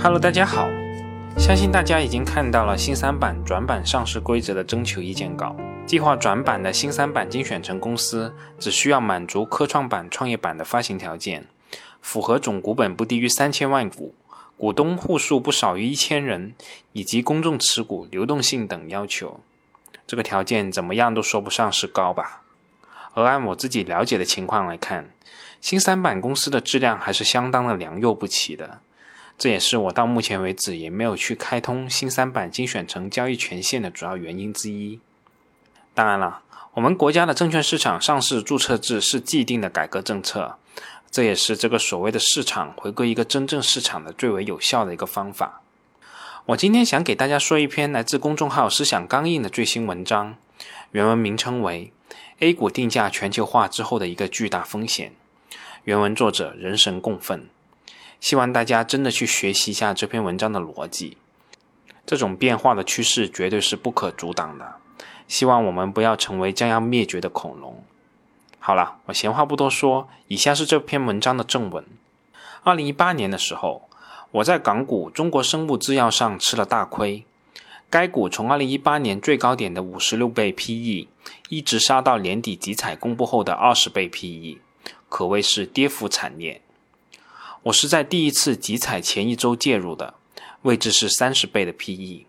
Hello，大家好，相信大家已经看到了新三板转板上市规则的征求意见稿。计划转板的新三板精选层公司只需要满足科创板、创业板的发行条件，符合总股本不低于三千万股，股东户数不少于一千人，以及公众持股、流动性等要求。这个条件怎么样都说不上是高吧？而按我自己了解的情况来看，新三板公司的质量还是相当的良莠不齐的。这也是我到目前为止也没有去开通新三板精选层交易权限的主要原因之一。当然了，我们国家的证券市场上市注册制是既定的改革政策，这也是这个所谓的市场回归一个真正市场的最为有效的一个方法。我今天想给大家说一篇来自公众号“思想刚硬”的最新文章，原文名称为《A 股定价全球化之后的一个巨大风险》，原文作者人神共愤。希望大家真的去学习一下这篇文章的逻辑，这种变化的趋势绝对是不可阻挡的。希望我们不要成为将要灭绝的恐龙。好了，我闲话不多说，以下是这篇文章的正文。二零一八年的时候，我在港股中国生物制药上吃了大亏，该股从二零一八年最高点的五十六倍 PE，一直杀到年底集采公布后的二十倍 PE，可谓是跌幅惨烈。我是在第一次集采前一周介入的，位置是三十倍的 PE。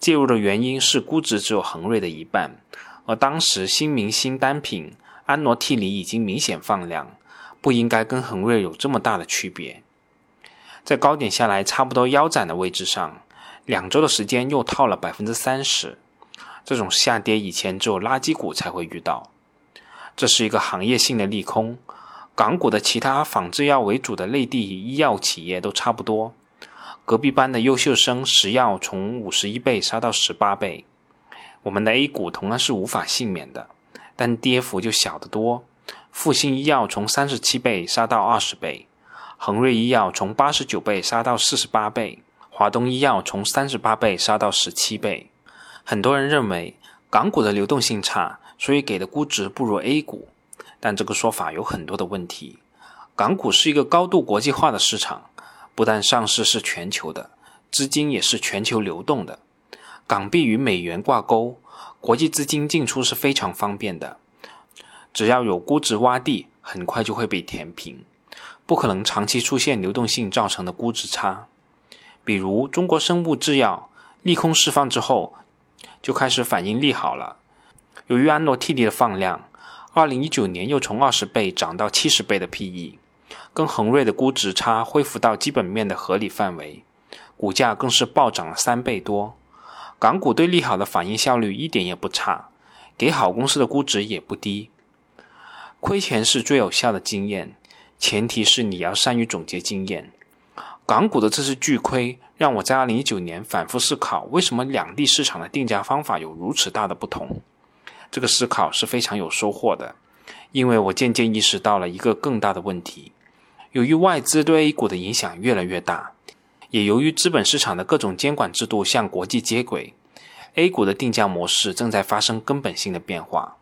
介入的原因是估值只有恒瑞的一半，而当时新明星单品安诺替尼已经明显放量，不应该跟恒瑞有这么大的区别。在高点下来差不多腰斩的位置上，两周的时间又套了百分之三十，这种下跌以前只有垃圾股才会遇到，这是一个行业性的利空。港股的其他仿制药为主的内地医药企业都差不多，隔壁班的优秀生食药从五十一倍杀到十八倍，我们的 A 股同样是无法幸免的，但跌幅就小得多。复星医药从三十七倍杀到二十倍，恒瑞医药从八十九倍杀到四十八倍，华东医药从三十八倍杀到十七倍。很多人认为港股的流动性差，所以给的估值不如 A 股。但这个说法有很多的问题。港股是一个高度国际化的市场，不但上市是全球的，资金也是全球流动的。港币与美元挂钩，国际资金进出是非常方便的。只要有估值洼地，很快就会被填平，不可能长期出现流动性造成的估值差。比如中国生物制药，利空释放之后，就开始反应利好了。由于安诺替尼的放量。二零一九年又从二十倍涨到七十倍的 PE，跟恒瑞的估值差恢复到基本面的合理范围，股价更是暴涨了三倍多。港股对利好的反应效率一点也不差，给好公司的估值也不低。亏钱是最有效的经验，前提是你要善于总结经验。港股的这次巨亏，让我在二零一九年反复思考，为什么两地市场的定价方法有如此大的不同。这个思考是非常有收获的，因为我渐渐意识到了一个更大的问题：由于外资对 A 股的影响越来越大，也由于资本市场的各种监管制度向国际接轨，A 股的定价模式正在发生根本性的变化。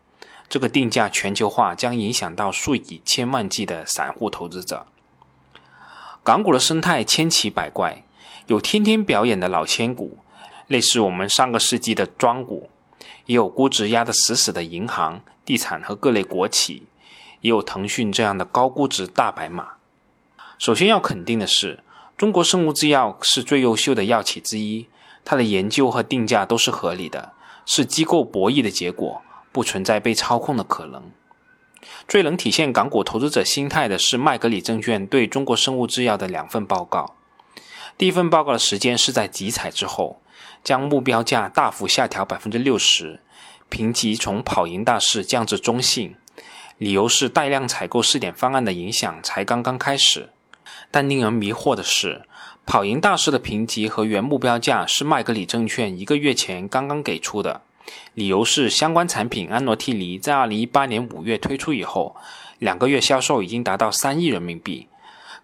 这个定价全球化将影响到数以千万计的散户投资者。港股的生态千奇百怪，有天天表演的老千股，类似我们上个世纪的庄股。也有估值压得死死的银行、地产和各类国企，也有腾讯这样的高估值大白马。首先要肯定的是，中国生物制药是最优秀的药企之一，它的研究和定价都是合理的，是机构博弈的结果，不存在被操控的可能。最能体现港股投资者心态的是麦格理证券对中国生物制药的两份报告。第一份报告的时间是在集采之后。将目标价大幅下调百分之六十，评级从跑赢大势降至中性，理由是带量采购试点方案的影响才刚刚开始。但令人迷惑的是，跑赢大势的评级和原目标价是麦格理证券一个月前刚刚给出的，理由是相关产品安诺替尼在二零一八年五月推出以后，两个月销售已经达到三亿人民币，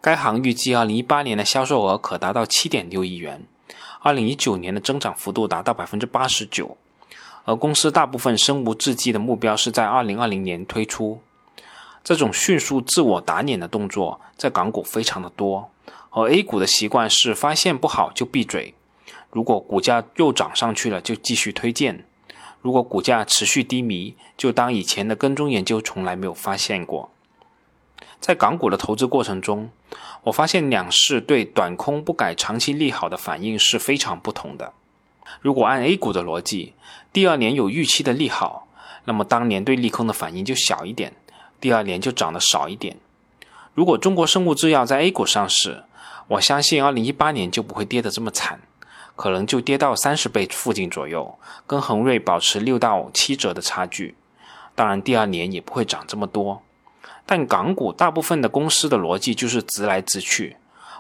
该行预计二零一八年的销售额可达到七点六亿元。二零一九年的增长幅度达到百分之八十九，而公司大部分生物制剂的目标是在二零二零年推出。这种迅速自我打脸的动作在港股非常的多，而 A 股的习惯是发现不好就闭嘴，如果股价又涨上去了就继续推荐，如果股价持续低迷，就当以前的跟踪研究从来没有发现过。在港股的投资过程中，我发现两市对短空不改长期利好的反应是非常不同的。如果按 A 股的逻辑，第二年有预期的利好，那么当年对利空的反应就小一点，第二年就涨得少一点。如果中国生物制药在 A 股上市，我相信，二零一八年就不会跌得这么惨，可能就跌到三十倍附近左右，跟恒瑞保持六到七折的差距。当然，第二年也不会涨这么多。但港股大部分的公司的逻辑就是直来直去，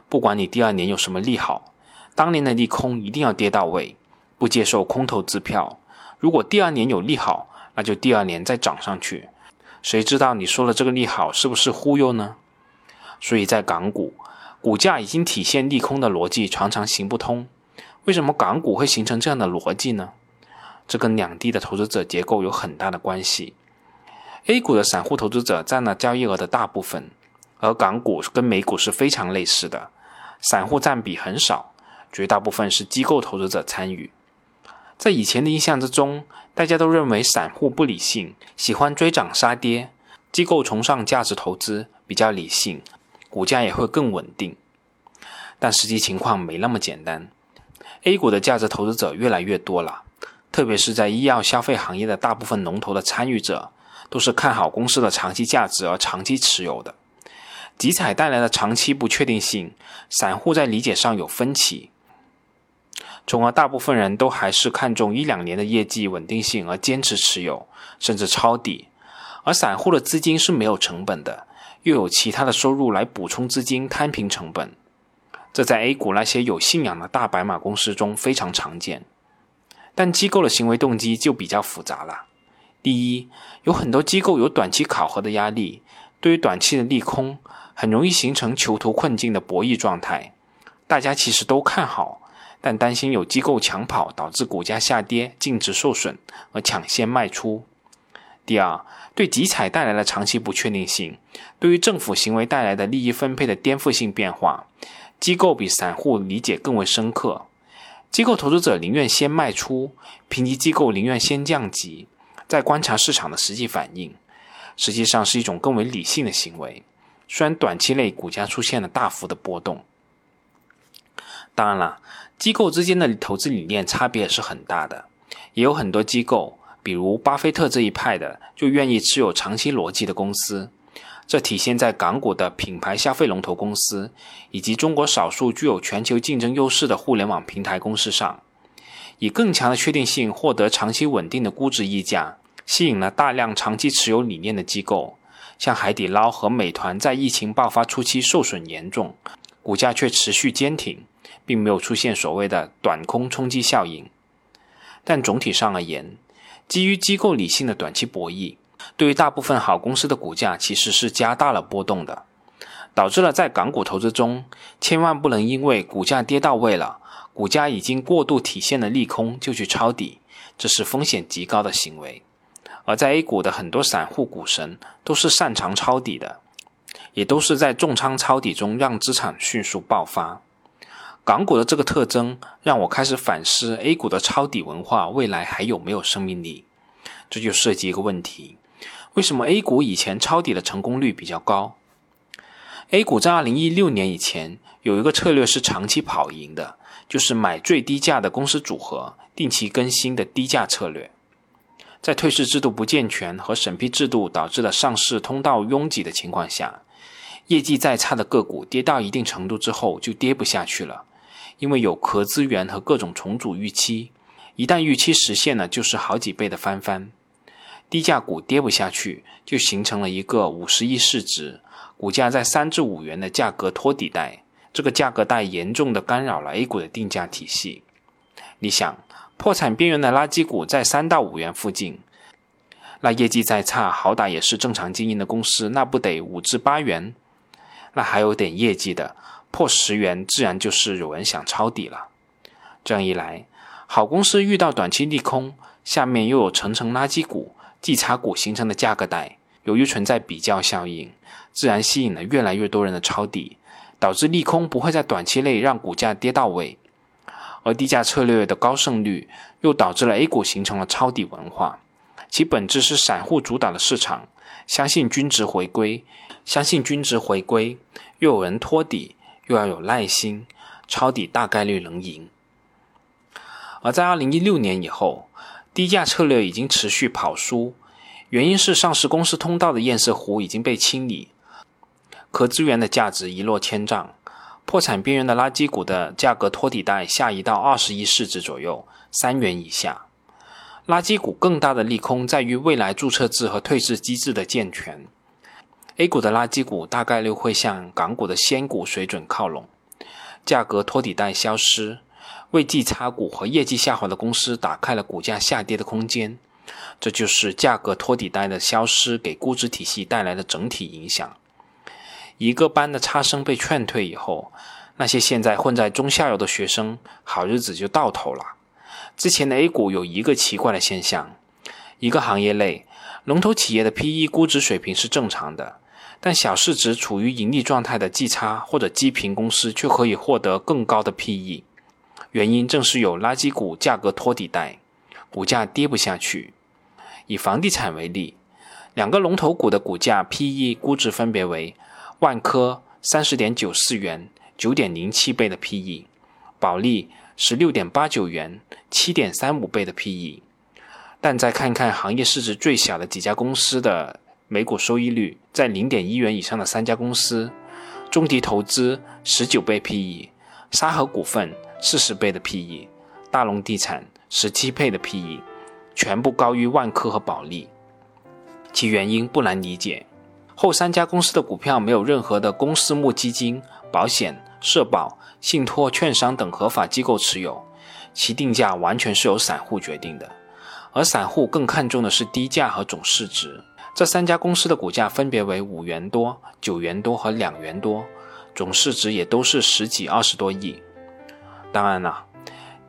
不管你第二年有什么利好，当年的利空一定要跌到位，不接受空头支票。如果第二年有利好，那就第二年再涨上去。谁知道你说的这个利好是不是忽悠呢？所以在港股。股价已经体现利空的逻辑常常行不通，为什么港股会形成这样的逻辑呢？这跟两地的投资者结构有很大的关系。A 股的散户投资者占了交易额的大部分，而港股跟美股是非常类似的，散户占比很少，绝大部分是机构投资者参与。在以前的印象之中，大家都认为散户不理性，喜欢追涨杀跌，机构崇尚价值投资，比较理性。股价也会更稳定，但实际情况没那么简单。A 股的价值投资者越来越多了，特别是在医药消费行业的大部分龙头的参与者，都是看好公司的长期价值而长期持有的。集采带来的长期不确定性，散户在理解上有分歧，从而大部分人都还是看重一两年的业绩稳定性而坚持持有，甚至抄底。而散户的资金是没有成本的。又有其他的收入来补充资金摊平成本，这在 A 股那些有信仰的大白马公司中非常常见。但机构的行为动机就比较复杂了。第一，有很多机构有短期考核的压力，对于短期的利空，很容易形成囚徒困境的博弈状态。大家其实都看好，但担心有机构抢跑导致股价下跌、净值受损而抢先卖出。第二，对集采带来的长期不确定性，对于政府行为带来的利益分配的颠覆性变化，机构比散户理解更为深刻。机构投资者宁愿先卖出，评级机构宁愿先降级，在观察市场的实际反应，实际上是一种更为理性的行为。虽然短期内股价出现了大幅的波动，当然了，机构之间的投资理念差别也是很大的，也有很多机构。比如巴菲特这一派的，就愿意持有长期逻辑的公司，这体现在港股的品牌消费龙头公司，以及中国少数具有全球竞争优势的互联网平台公司上，以更强的确定性获得长期稳定的估值溢价，吸引了大量长期持有理念的机构，像海底捞和美团，在疫情爆发初期受损严重，股价却持续坚挺，并没有出现所谓的短空冲击效应，但总体上而言。基于机构理性的短期博弈，对于大部分好公司的股价其实是加大了波动的，导致了在港股投资中，千万不能因为股价跌到位了，股价已经过度体现了利空就去抄底，这是风险极高的行为。而在 A 股的很多散户股神都是擅长抄底的，也都是在重仓抄底中让资产迅速爆发。港股的这个特征让我开始反思 A 股的抄底文化未来还有没有生命力？这就涉及一个问题：为什么 A 股以前抄底的成功率比较高？A 股在2016年以前有一个策略是长期跑赢的，就是买最低价的公司组合，定期更新的低价策略。在退市制度不健全和审批制度导致了上市通道拥挤的情况下，业绩再差的个股跌到一定程度之后就跌不下去了。因为有壳资源和各种重组预期，一旦预期实现了，就是好几倍的翻番。低价股跌不下去，就形成了一个五十亿市值、股价在三至五元的价格托底带。这个价格带严重的干扰了 A 股的定价体系。你想，破产边缘的垃圾股在三到五元附近，那业绩再差，好歹也是正常经营的公司，那不得五至八元？那还有点业绩的。破十元，自然就是有人想抄底了。这样一来，好公司遇到短期利空，下面又有层层垃圾股、绩差股形成的价格带，由于存在比较效应，自然吸引了越来越多人的抄底，导致利空不会在短期内让股价跌到位，而低价策略的高胜率又导致了 A 股形成了抄底文化。其本质是散户主导的市场，相信均值回归，相信均值回归，又有人托底，又要有耐心，抄底大概率能赢。而在二零一六年以后，低价策略已经持续跑输，原因是上市公司通道的堰塞湖已经被清理。可资源的价值一落千丈，破产边缘的垃圾股的价格托底带下移到二十亿市值左右，三元以下。垃圾股更大的利空在于未来注册制和退市机制的健全。A 股的垃圾股大概率会向港股的仙股水准靠拢，价格托底带消失，为绩差股和业绩下滑的公司打开了股价下跌的空间。这就是价格托底带的消失给估值体系带来的整体影响。一个班的差生被劝退以后，那些现在混在中下游的学生，好日子就到头了。之前的 A 股有一个奇怪的现象：一个行业内龙头企业的 PE 估值水平是正常的，但小市值处于盈利状态的绩差或者基平公司却可以获得更高的 PE。原因正是有垃圾股价格托底带，股价跌不下去。以房地产为例，两个龙头股的股价 PE 估值分别为。万科三十点九四元，九点零七倍的 P/E；保利十六点八九元，七点三五倍的 P/E。但再看看行业市值最小的几家公司的每股收益率，在零点一元以上的三家公司：中迪投资十九倍 P/E，沙河股份四十倍的 P/E，大龙地产十七倍的 P/E，全部高于万科和保利。其原因不难理解。后三家公司的股票没有任何的公私募基金、保险、社保、信托、券商等合法机构持有，其定价完全是由散户决定的，而散户更看重的是低价和总市值。这三家公司的股价分别为五元多、九元多和两元多，总市值也都是十几、二十多亿。当然了，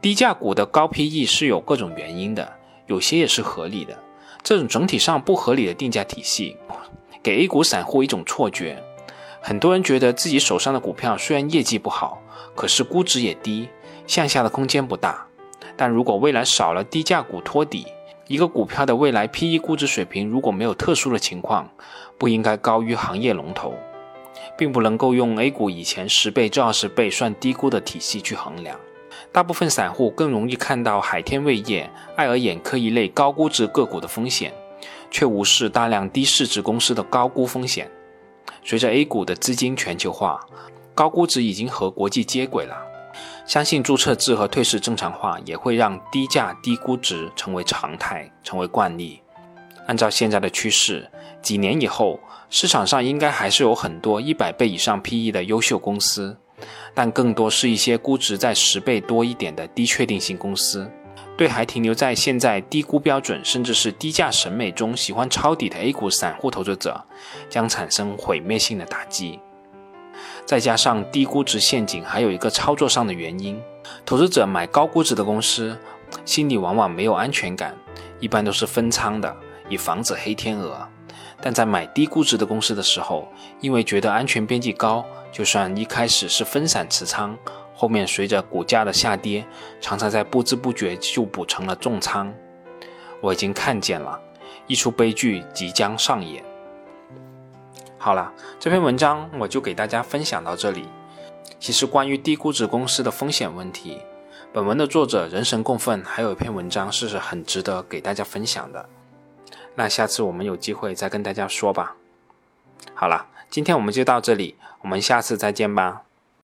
低价股的高 PE 是有各种原因的，有些也是合理的。这种整体上不合理的定价体系。给 A 股散户一种错觉，很多人觉得自己手上的股票虽然业绩不好，可是估值也低，向下的空间不大。但如果未来少了低价股托底，一个股票的未来 PE 估值水平如果没有特殊的情况，不应该高于行业龙头，并不能够用 A 股以前十倍至二十倍算低估的体系去衡量。大部分散户更容易看到海天味业、爱尔眼科一类高估值个股的风险。却无视大量低市值公司的高估风险。随着 A 股的资金全球化，高估值已经和国际接轨了。相信注册制和退市正常化也会让低价低估值成为常态，成为惯例。按照现在的趋势，几年以后，市场上应该还是有很多一百倍以上 PE 的优秀公司，但更多是一些估值在十倍多一点的低确定性公司。对还停留在现在低估标准甚至是低价审美中喜欢抄底的 A 股散户投资者，将产生毁灭性的打击。再加上低估值陷阱，还有一个操作上的原因：投资者买高估值的公司，心里往往没有安全感，一般都是分仓的，以防止黑天鹅。但在买低估值的公司的时候，因为觉得安全边际高，就算一开始是分散持仓。后面随着股价的下跌，常常在不知不觉就补成了重仓。我已经看见了，一出悲剧即将上演。好了，这篇文章我就给大家分享到这里。其实关于低估值公司的风险问题，本文的作者人神共愤还有一篇文章是很值得给大家分享的。那下次我们有机会再跟大家说吧。好了，今天我们就到这里，我们下次再见吧。